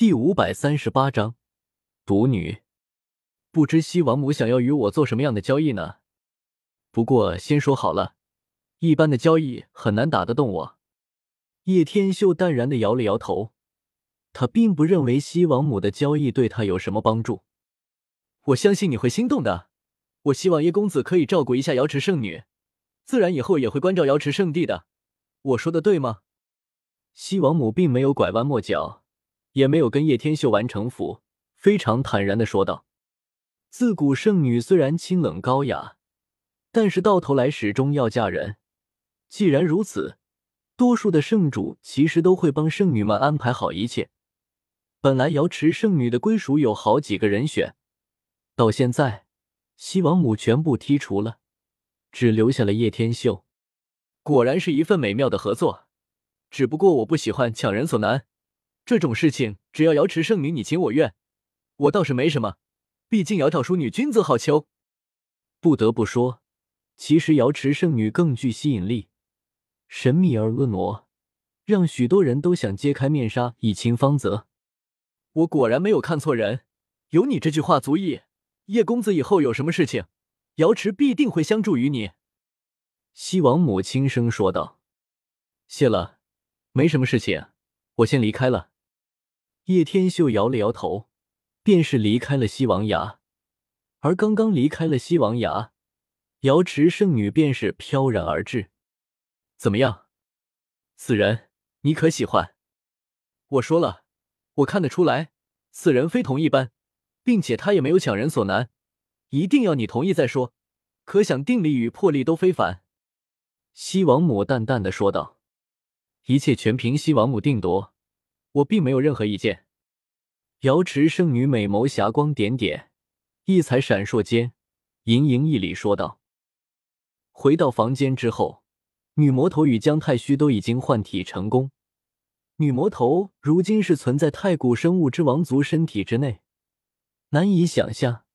第五百三十八章，独女。不知西王母想要与我做什么样的交易呢？不过先说好了，一般的交易很难打得动我。叶天秀淡然的摇了摇头，他并不认为西王母的交易对他有什么帮助。我相信你会心动的。我希望叶公子可以照顾一下瑶池圣女，自然以后也会关照瑶池圣地的。我说的对吗？西王母并没有拐弯抹角。也没有跟叶天秀玩城府，非常坦然的说道：“自古圣女虽然清冷高雅，但是到头来始终要嫁人。既然如此，多数的圣主其实都会帮圣女们安排好一切。本来瑶池圣女的归属有好几个人选，到现在西王母全部剔除了，只留下了叶天秀。果然是一份美妙的合作，只不过我不喜欢强人所难。”这种事情，只要瑶池圣女你情我愿，我倒是没什么。毕竟窈窕淑女，君子好逑。不得不说，其实瑶池圣女更具吸引力，神秘而婀娜，让许多人都想揭开面纱以清芳泽。我果然没有看错人，有你这句话足矣。叶公子以后有什么事情，瑶池必定会相助于你。西王母轻声说道：“谢了，没什么事情，我先离开了。”叶天秀摇了摇头，便是离开了西王崖。而刚刚离开了西王崖，瑶池圣女便是飘然而至。怎么样，此人你可喜欢？我说了，我看得出来，此人非同一般，并且他也没有强人所难，一定要你同意再说。可想定力与魄力都非凡。西王母淡淡的说道：“一切全凭西王母定夺。”我并没有任何意见。瑶池圣女美眸霞光点点，异彩闪烁间，盈盈一礼说道：“回到房间之后，女魔头与姜太虚都已经换体成功。女魔头如今是存在太古生物之王族身体之内，难以想象，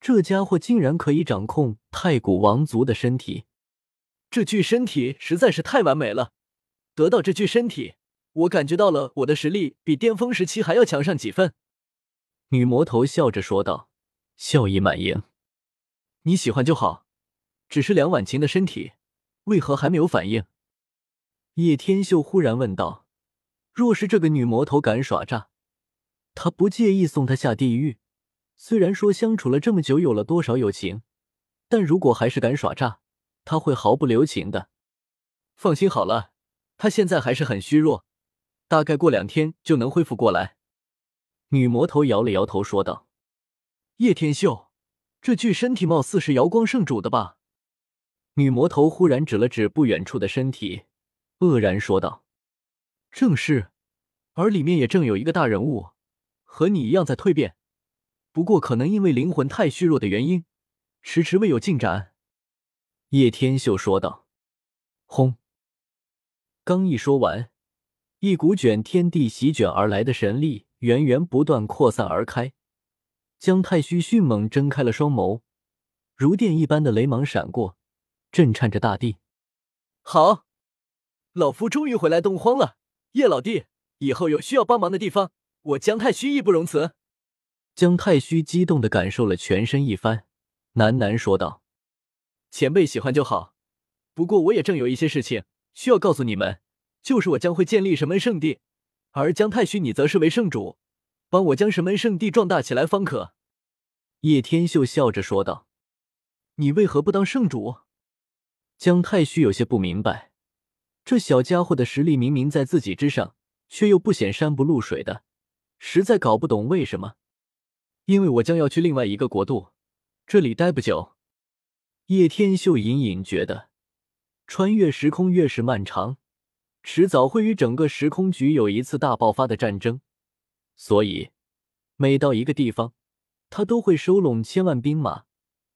这家伙竟然可以掌控太古王族的身体。这具身体实在是太完美了，得到这具身体。”我感觉到了，我的实力比巅峰时期还要强上几分。女魔头笑着说道，笑意满盈。你喜欢就好，只是梁婉晴的身体为何还没有反应？叶天秀忽然问道。若是这个女魔头敢耍诈，他不介意送她下地狱。虽然说相处了这么久，有了多少友情，但如果还是敢耍诈，他会毫不留情的。放心好了，他现在还是很虚弱。大概过两天就能恢复过来。女魔头摇了摇头说道：“叶天秀，这具身体貌似是瑶光圣主的吧？”女魔头忽然指了指不远处的身体，愕然说道：“正是，而里面也正有一个大人物，和你一样在蜕变，不过可能因为灵魂太虚弱的原因，迟迟未有进展。”叶天秀说道：“轰！”刚一说完。一股卷天地、席卷而来的神力源源不断扩散而开，姜太虚迅猛睁开了双眸，如电一般的雷芒闪过，震颤着大地。好，老夫终于回来东荒了，叶老弟，以后有需要帮忙的地方，我姜太虚义不容辞。姜太虚激动的感受了全身一番，喃喃说道：“前辈喜欢就好，不过我也正有一些事情需要告诉你们。”就是我将会建立神门圣地，而姜太虚你则是为圣主，帮我将神门圣地壮大起来方可。叶天秀笑着说道：“你为何不当圣主？”姜太虚有些不明白，这小家伙的实力明明在自己之上，却又不显山不露水的，实在搞不懂为什么。因为我将要去另外一个国度，这里待不久。叶天秀隐隐觉得，穿越时空越是漫长。迟早会与整个时空局有一次大爆发的战争，所以每到一个地方，他都会收拢千万兵马，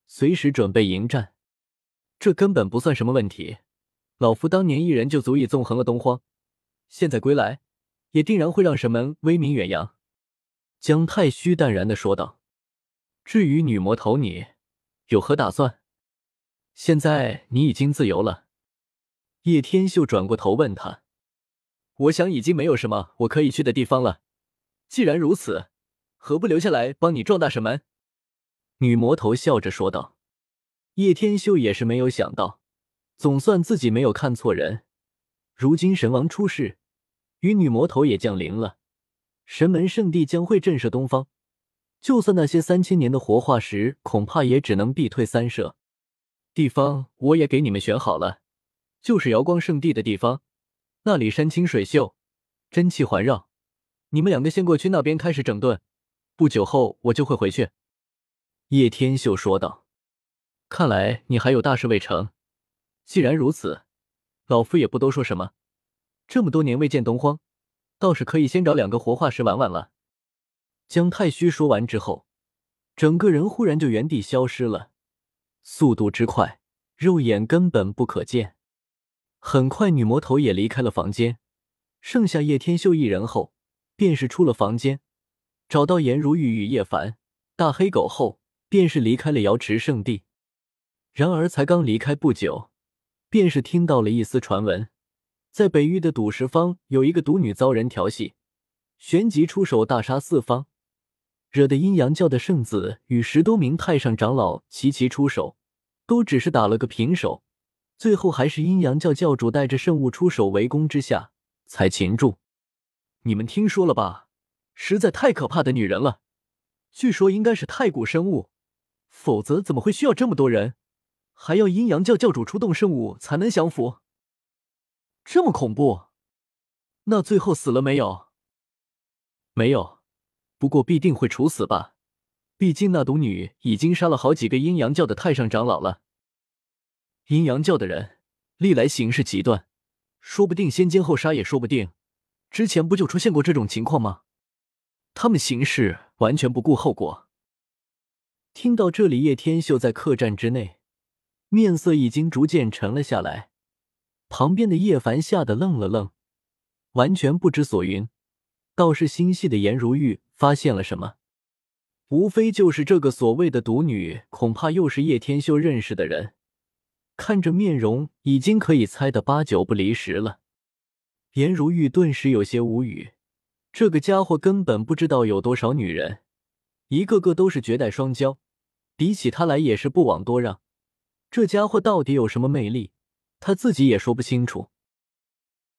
随时准备迎战。这根本不算什么问题，老夫当年一人就足以纵横了东荒，现在归来，也定然会让神门威名远扬。”姜太虚淡然的说道。“至于女魔头，你有何打算？现在你已经自由了。”叶天秀转过头问他。我想已经没有什么我可以去的地方了。既然如此，何不留下来帮你壮大神门？女魔头笑着说道。叶天秀也是没有想到，总算自己没有看错人。如今神王出世，与女魔头也降临了，神门圣地将会震慑东方。就算那些三千年的活化石，恐怕也只能避退三舍。地方我也给你们选好了，就是瑶光圣地的地方，那里山清水秀，真气环绕。你们两个先过去那边开始整顿，不久后我就会回去。”叶天秀说道。“看来你还有大事未成。既然如此，老夫也不多说什么。这么多年未见东荒，倒是可以先找两个活化石玩玩了。”江太虚说完之后，整个人忽然就原地消失了，速度之快，肉眼根本不可见。很快，女魔头也离开了房间，剩下叶天秀一人后，便是出了房间，找到颜如玉与叶凡、大黑狗后，便是离开了瑶池圣地。然而，才刚离开不久，便是听到了一丝传闻，在北域的赌石方有一个赌女遭人调戏，旋即出手大杀四方。惹得阴阳教的圣子与十多名太上长老齐齐出手，都只是打了个平手，最后还是阴阳教教主带着圣物出手围攻之下才擒住。你们听说了吧？实在太可怕的女人了，据说应该是太古生物，否则怎么会需要这么多人，还要阴阳教教主出动圣物才能降服？这么恐怖？那最后死了没有？没有。不过必定会处死吧，毕竟那毒女已经杀了好几个阴阳教的太上长老了。阴阳教的人历来行事极端，说不定先奸后杀也说不定。之前不就出现过这种情况吗？他们行事完全不顾后果。听到这里，叶天秀在客栈之内，面色已经逐渐沉了下来。旁边的叶凡吓得愣了愣，完全不知所云。倒是心细的颜如玉。发现了什么？无非就是这个所谓的毒女，恐怕又是叶天秀认识的人。看着面容，已经可以猜得八九不离十了。颜如玉顿时有些无语，这个家伙根本不知道有多少女人，一个个都是绝代双骄，比起他来也是不枉多让。这家伙到底有什么魅力，他自己也说不清楚。